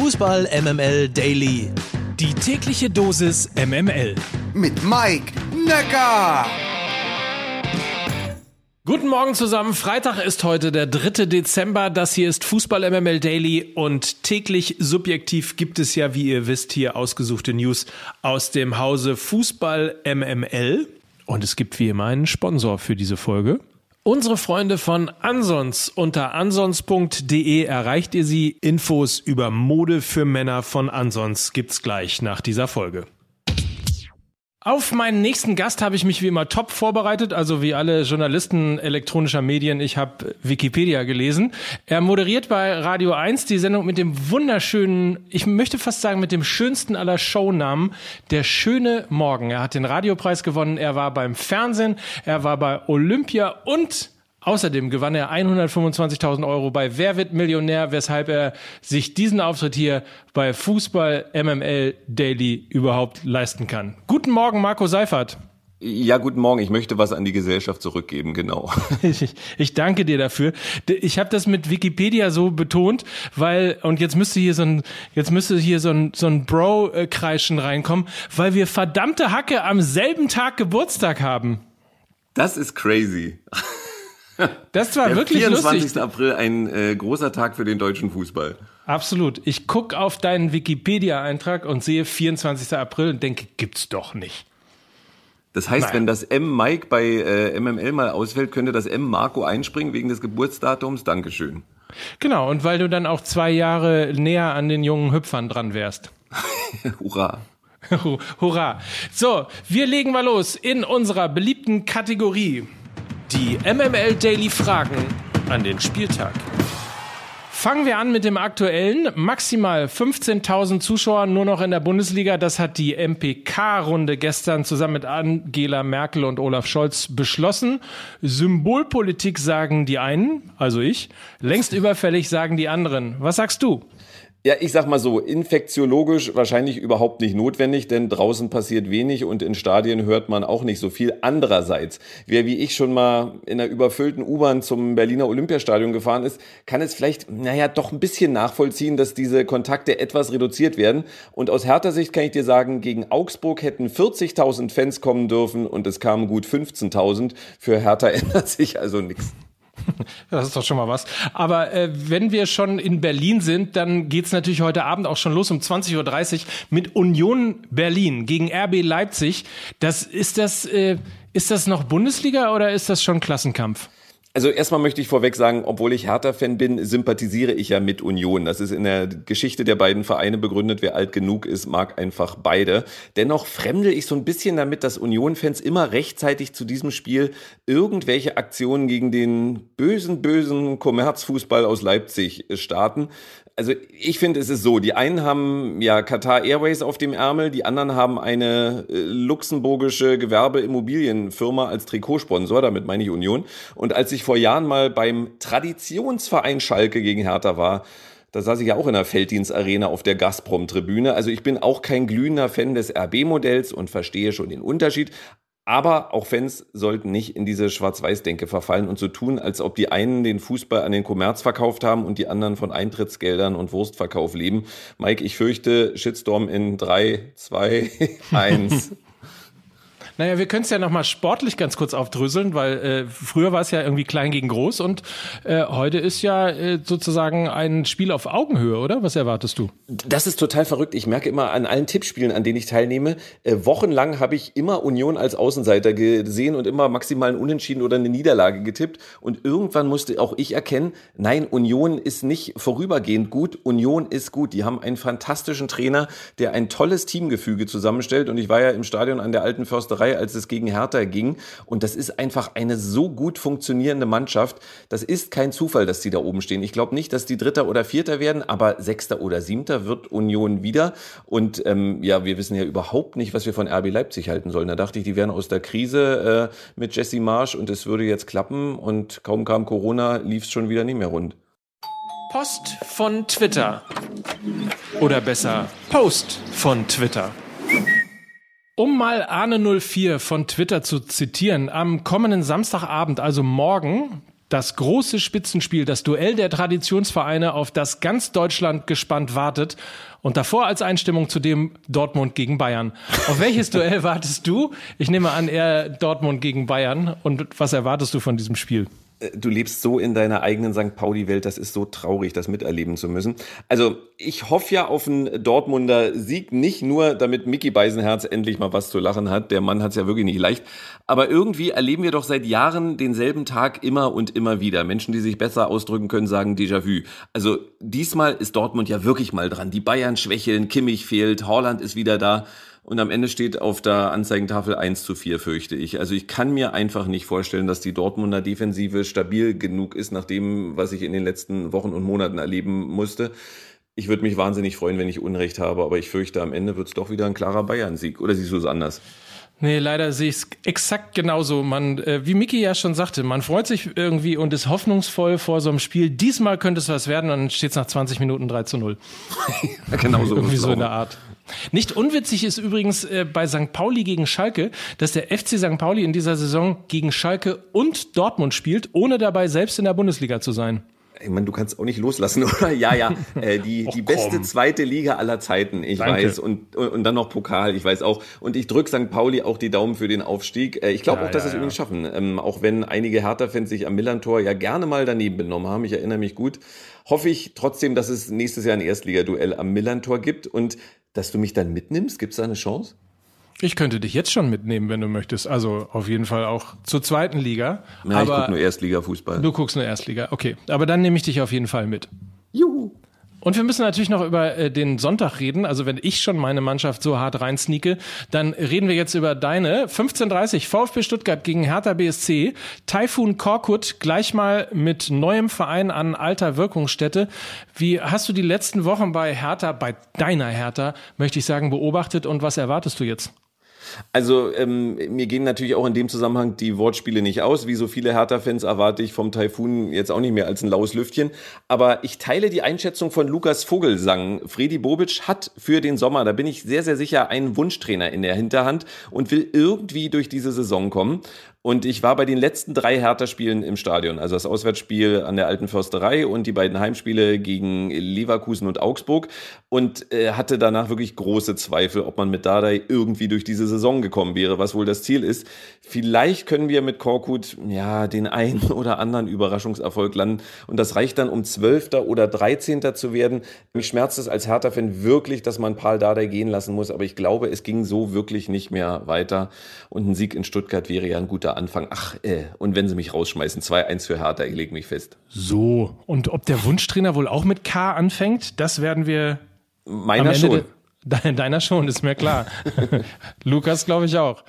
Fußball MML Daily. Die tägliche Dosis MML. Mit Mike Necker. Guten Morgen zusammen. Freitag ist heute der 3. Dezember. Das hier ist Fußball MML Daily und täglich subjektiv gibt es ja, wie ihr wisst, hier ausgesuchte News aus dem Hause Fußball MML. Und es gibt wie immer einen Sponsor für diese Folge. Unsere Freunde von Ansons unter ansons.de erreicht ihr sie. Infos über Mode für Männer von Ansons gibt's gleich nach dieser Folge. Auf meinen nächsten Gast habe ich mich wie immer top vorbereitet, also wie alle Journalisten elektronischer Medien. Ich habe Wikipedia gelesen. Er moderiert bei Radio 1 die Sendung mit dem wunderschönen, ich möchte fast sagen mit dem schönsten aller Shownamen, Der schöne Morgen. Er hat den Radiopreis gewonnen, er war beim Fernsehen, er war bei Olympia und Außerdem gewann er 125.000 Euro bei Wer wird Millionär, weshalb er sich diesen Auftritt hier bei Fußball MML Daily überhaupt leisten kann. Guten Morgen, Marco Seifert. Ja, guten Morgen. Ich möchte was an die Gesellschaft zurückgeben, genau. Ich, ich danke dir dafür. Ich habe das mit Wikipedia so betont, weil und jetzt müsste hier so ein jetzt müsste hier so ein so ein Bro-Kreischen reinkommen, weil wir verdammte Hacke am selben Tag Geburtstag haben. Das ist crazy. Das war Der wirklich 24. lustig. April ein äh, großer Tag für den deutschen Fußball. Absolut. Ich guck auf deinen Wikipedia-Eintrag und sehe 24. April und denke, gibt's doch nicht. Das heißt, Nein. wenn das M Mike bei äh, MML mal ausfällt, könnte das M Marco einspringen wegen des Geburtsdatums. Dankeschön. Genau, und weil du dann auch zwei Jahre näher an den jungen Hüpfern dran wärst. Hurra. Hurra. So, wir legen mal los in unserer beliebten Kategorie. Die MML Daily Fragen an den Spieltag. Fangen wir an mit dem aktuellen. Maximal 15.000 Zuschauer nur noch in der Bundesliga. Das hat die MPK-Runde gestern zusammen mit Angela Merkel und Olaf Scholz beschlossen. Symbolpolitik sagen die einen, also ich. Längst überfällig sagen die anderen. Was sagst du? Ja, ich sag mal so, infektiologisch wahrscheinlich überhaupt nicht notwendig, denn draußen passiert wenig und in Stadien hört man auch nicht so viel. Andererseits, wer wie ich schon mal in einer überfüllten U-Bahn zum Berliner Olympiastadion gefahren ist, kann es vielleicht, naja, doch ein bisschen nachvollziehen, dass diese Kontakte etwas reduziert werden. Und aus härter Sicht kann ich dir sagen, gegen Augsburg hätten 40.000 Fans kommen dürfen und es kamen gut 15.000. Für Hertha ändert sich also nichts. Das ist doch schon mal was. Aber äh, wenn wir schon in Berlin sind, dann geht's natürlich heute Abend auch schon los um 20.30 Uhr mit Union Berlin gegen RB Leipzig. Das ist das, äh, ist das noch Bundesliga oder ist das schon Klassenkampf? Also erstmal möchte ich vorweg sagen, obwohl ich Hertha-Fan bin, sympathisiere ich ja mit Union. Das ist in der Geschichte der beiden Vereine begründet. Wer alt genug ist, mag einfach beide. Dennoch fremdel ich so ein bisschen damit, dass Union-Fans immer rechtzeitig zu diesem Spiel irgendwelche Aktionen gegen den bösen, bösen Kommerzfußball aus Leipzig starten. Also ich finde, es ist so, die einen haben ja Qatar Airways auf dem Ärmel, die anderen haben eine äh, luxemburgische Gewerbeimmobilienfirma als Trikotsponsor, damit meine ich Union. Und als ich vor Jahren mal beim Traditionsverein Schalke gegen Hertha war, da saß ich ja auch in der Felddienstarena auf der Gazprom-Tribüne. Also ich bin auch kein glühender Fan des RB-Modells und verstehe schon den Unterschied. Aber auch Fans sollten nicht in diese Schwarz-Weiß-Denke verfallen und so tun, als ob die einen den Fußball an den Kommerz verkauft haben und die anderen von Eintrittsgeldern und Wurstverkauf leben. Mike, ich fürchte, Shitstorm in drei, zwei, eins. Naja, wir können es ja nochmal sportlich ganz kurz aufdröseln, weil äh, früher war es ja irgendwie klein gegen groß und äh, heute ist ja äh, sozusagen ein Spiel auf Augenhöhe, oder? Was erwartest du? Das ist total verrückt. Ich merke immer an allen Tippspielen, an denen ich teilnehme, äh, wochenlang habe ich immer Union als Außenseiter gesehen und immer maximal einen Unentschieden oder eine Niederlage getippt. Und irgendwann musste auch ich erkennen, nein, Union ist nicht vorübergehend gut. Union ist gut. Die haben einen fantastischen Trainer, der ein tolles Teamgefüge zusammenstellt. Und ich war ja im Stadion an der alten Försterei, als es gegen Hertha ging. Und das ist einfach eine so gut funktionierende Mannschaft. Das ist kein Zufall, dass die da oben stehen. Ich glaube nicht, dass die Dritter oder Vierter werden, aber Sechster oder Siebter wird Union wieder. Und ähm, ja, wir wissen ja überhaupt nicht, was wir von RB Leipzig halten sollen. Da dachte ich, die wären aus der Krise äh, mit Jesse Marsch und es würde jetzt klappen. Und kaum kam Corona, lief es schon wieder nicht mehr rund. Post von Twitter. Oder besser, Post von Twitter. Um mal Arne04 von Twitter zu zitieren, am kommenden Samstagabend, also morgen, das große Spitzenspiel, das Duell der Traditionsvereine, auf das ganz Deutschland gespannt wartet. Und davor als Einstimmung zu dem Dortmund gegen Bayern. Auf welches Duell wartest du? Ich nehme an, eher Dortmund gegen Bayern. Und was erwartest du von diesem Spiel? Äh, du lebst so in deiner eigenen St. Pauli-Welt, das ist so traurig, das miterleben zu müssen. Also ich hoffe ja auf einen Dortmunder Sieg, nicht nur, damit Mickey Beisenherz endlich mal was zu lachen hat. Der Mann hat es ja wirklich nicht leicht. Aber irgendwie erleben wir doch seit Jahren denselben Tag immer und immer wieder. Menschen, die sich besser ausdrücken können, sagen Déjà-vu. Also diesmal ist Dortmund ja wirklich mal dran. Die Bayern schwächeln, Kimmich fehlt, Holland ist wieder da. Und am Ende steht auf der Anzeigentafel 1 zu 4, fürchte ich. Also ich kann mir einfach nicht vorstellen, dass die Dortmunder Defensive stabil genug ist, nach dem, was ich in den letzten Wochen und Monaten erleben musste. Ich würde mich wahnsinnig freuen, wenn ich Unrecht habe, aber ich fürchte, am Ende wird es doch wieder ein klarer Bayern-Sieg. Oder siehst du es anders? Nee, leider sehe ich es exakt genauso. Man, äh, wie Miki ja schon sagte, man freut sich irgendwie und ist hoffnungsvoll vor so einem Spiel. Diesmal könnte es was werden und dann steht es nach 20 Minuten 3 zu 0. ja, genau so. irgendwie so in der Art. Nicht unwitzig ist übrigens äh, bei St. Pauli gegen Schalke, dass der FC St. Pauli in dieser Saison gegen Schalke und Dortmund spielt, ohne dabei selbst in der Bundesliga zu sein. Ich meine, du kannst auch nicht loslassen, oder? Ja, ja, äh, die, Och, die beste komm. zweite Liga aller Zeiten, ich Danke. weiß. Und, und, und, dann noch Pokal, ich weiß auch. Und ich drück St. Pauli auch die Daumen für den Aufstieg. Äh, ich glaube ja, auch, dass ja, sie es ja. übrigens schaffen. Ähm, auch wenn einige Hertha-Fans sich am Millantor ja gerne mal daneben benommen haben. Ich erinnere mich gut. Hoffe ich trotzdem, dass es nächstes Jahr ein Erstligaduell am Millantor gibt. Und dass du mich dann mitnimmst? Gibt es da eine Chance? Ich könnte dich jetzt schon mitnehmen, wenn du möchtest. Also auf jeden Fall auch zur zweiten Liga. Ja, aber ich gucke nur Erstliga-Fußball. Du guckst nur Erstliga, okay. Aber dann nehme ich dich auf jeden Fall mit. Juhu. Und wir müssen natürlich noch über äh, den Sonntag reden. Also wenn ich schon meine Mannschaft so hart reinsneake, dann reden wir jetzt über deine. 15.30 VfB Stuttgart gegen Hertha BSC. Taifun Korkut gleich mal mit neuem Verein an alter Wirkungsstätte. Wie hast du die letzten Wochen bei Hertha, bei deiner Hertha, möchte ich sagen, beobachtet und was erwartest du jetzt? Also ähm, mir gehen natürlich auch in dem Zusammenhang die Wortspiele nicht aus. Wie so viele Hertha-Fans erwarte ich vom Taifun jetzt auch nicht mehr als ein laues Lüftchen. Aber ich teile die Einschätzung von Lukas Vogelsang. Fredi Bobic hat für den Sommer, da bin ich sehr, sehr sicher, einen Wunschtrainer in der Hinterhand und will irgendwie durch diese Saison kommen. Und ich war bei den letzten drei Hertha-Spielen im Stadion. Also das Auswärtsspiel an der Alten Försterei und die beiden Heimspiele gegen Leverkusen und Augsburg. Und äh, hatte danach wirklich große Zweifel, ob man mit Dardai irgendwie durch diese Saison gekommen wäre, was wohl das Ziel ist. Vielleicht können wir mit Korkut ja den einen oder anderen Überraschungserfolg landen. Und das reicht dann, um Zwölfter oder Dreizehnter zu werden. Mich schmerzt es als Hertha-Fan wirklich, dass man Paul Dardai gehen lassen muss. Aber ich glaube, es ging so wirklich nicht mehr weiter. Und ein Sieg in Stuttgart wäre ja ein guter Anfang. Ach, äh, und wenn sie mich rausschmeißen, 2-1 für Hertha, ich lege mich fest. So, und ob der Wunschtrainer wohl auch mit K anfängt, das werden wir. Meiner schon. Deiner schon, ist mir klar. Lukas glaube ich auch.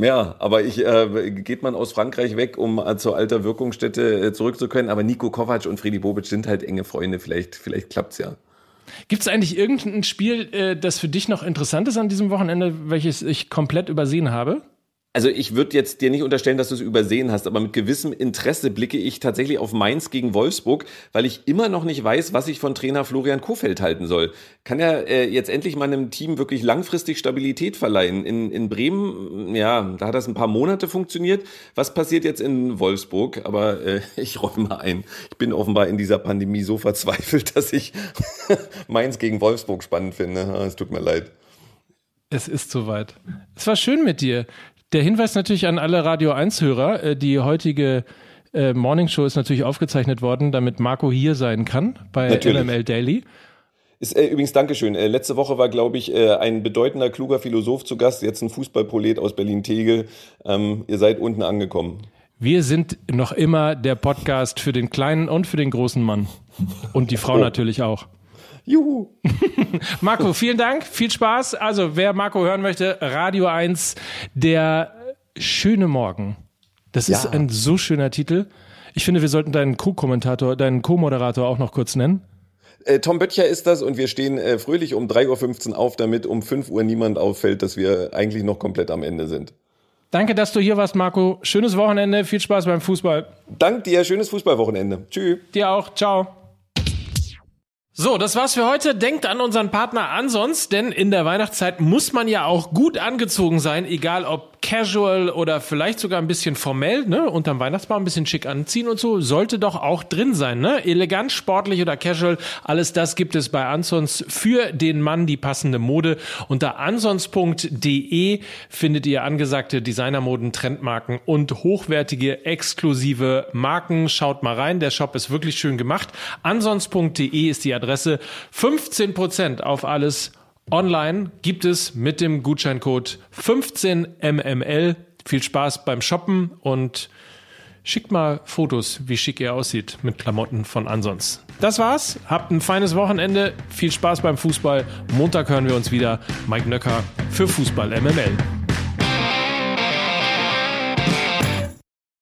Ja, aber ich äh, geht man aus Frankreich weg, um äh, zur alter Wirkungsstätte äh, zurückzukehren. Aber Nico Kovac und Freddy Bobic sind halt enge Freunde. Vielleicht, vielleicht klappt's ja. Gibt es eigentlich irgendein Spiel, äh, das für dich noch interessant ist an diesem Wochenende, welches ich komplett übersehen habe? Also ich würde jetzt dir nicht unterstellen, dass du es übersehen hast, aber mit gewissem Interesse blicke ich tatsächlich auf Mainz gegen Wolfsburg, weil ich immer noch nicht weiß, was ich von Trainer Florian Kofeld halten soll. Kann er äh, jetzt endlich mal einem Team wirklich langfristig Stabilität verleihen? In, in Bremen, ja, da hat das ein paar Monate funktioniert. Was passiert jetzt in Wolfsburg? Aber äh, ich räume mal ein. Ich bin offenbar in dieser Pandemie so verzweifelt, dass ich Mainz gegen Wolfsburg spannend finde. Es tut mir leid. Es ist soweit. Es war schön mit dir. Der Hinweis natürlich an alle Radio 1-Hörer, äh, die heutige äh, Morning Show ist natürlich aufgezeichnet worden, damit Marco hier sein kann bei natürlich. MML Daily. Ist, äh, übrigens, Dankeschön. Äh, letzte Woche war, glaube ich, äh, ein bedeutender, kluger Philosoph zu Gast, jetzt ein Fußballprolet aus Berlin-Tegel. Ähm, ihr seid unten angekommen. Wir sind noch immer der Podcast für den kleinen und für den großen Mann. Und die Frau oh. natürlich auch. Juhu. Marco, vielen Dank, viel Spaß. Also, wer Marco hören möchte, Radio 1, der schöne Morgen. Das ist ja. ein so schöner Titel. Ich finde, wir sollten deinen Co-Kommentator, deinen Co-Moderator auch noch kurz nennen. Äh, Tom Böttcher ist das und wir stehen äh, fröhlich um 3.15 Uhr auf, damit um 5 Uhr niemand auffällt, dass wir eigentlich noch komplett am Ende sind. Danke, dass du hier warst, Marco. Schönes Wochenende, viel Spaß beim Fußball. Dank dir, schönes Fußballwochenende. Tschüss. Dir auch, ciao. So, das war's für heute. Denkt an unseren Partner Ansons, denn in der Weihnachtszeit muss man ja auch gut angezogen sein, egal ob casual oder vielleicht sogar ein bisschen formell, ne, unterm Weihnachtsbaum ein bisschen schick anziehen und so, sollte doch auch drin sein, ne? Elegant, sportlich oder casual, alles das gibt es bei Ansons für den Mann die passende Mode. Unter ansons.de findet ihr angesagte Designermoden, Trendmarken und hochwertige exklusive Marken. Schaut mal rein, der Shop ist wirklich schön gemacht. Ansons.de ist die Adresse. 15% auf alles Online gibt es mit dem Gutscheincode 15mml. Viel Spaß beim Shoppen und schickt mal Fotos, wie schick ihr aussieht mit Klamotten von Ansons. Das war's. Habt ein feines Wochenende. Viel Spaß beim Fußball. Montag hören wir uns wieder. Mike Nöcker für Fußball MML.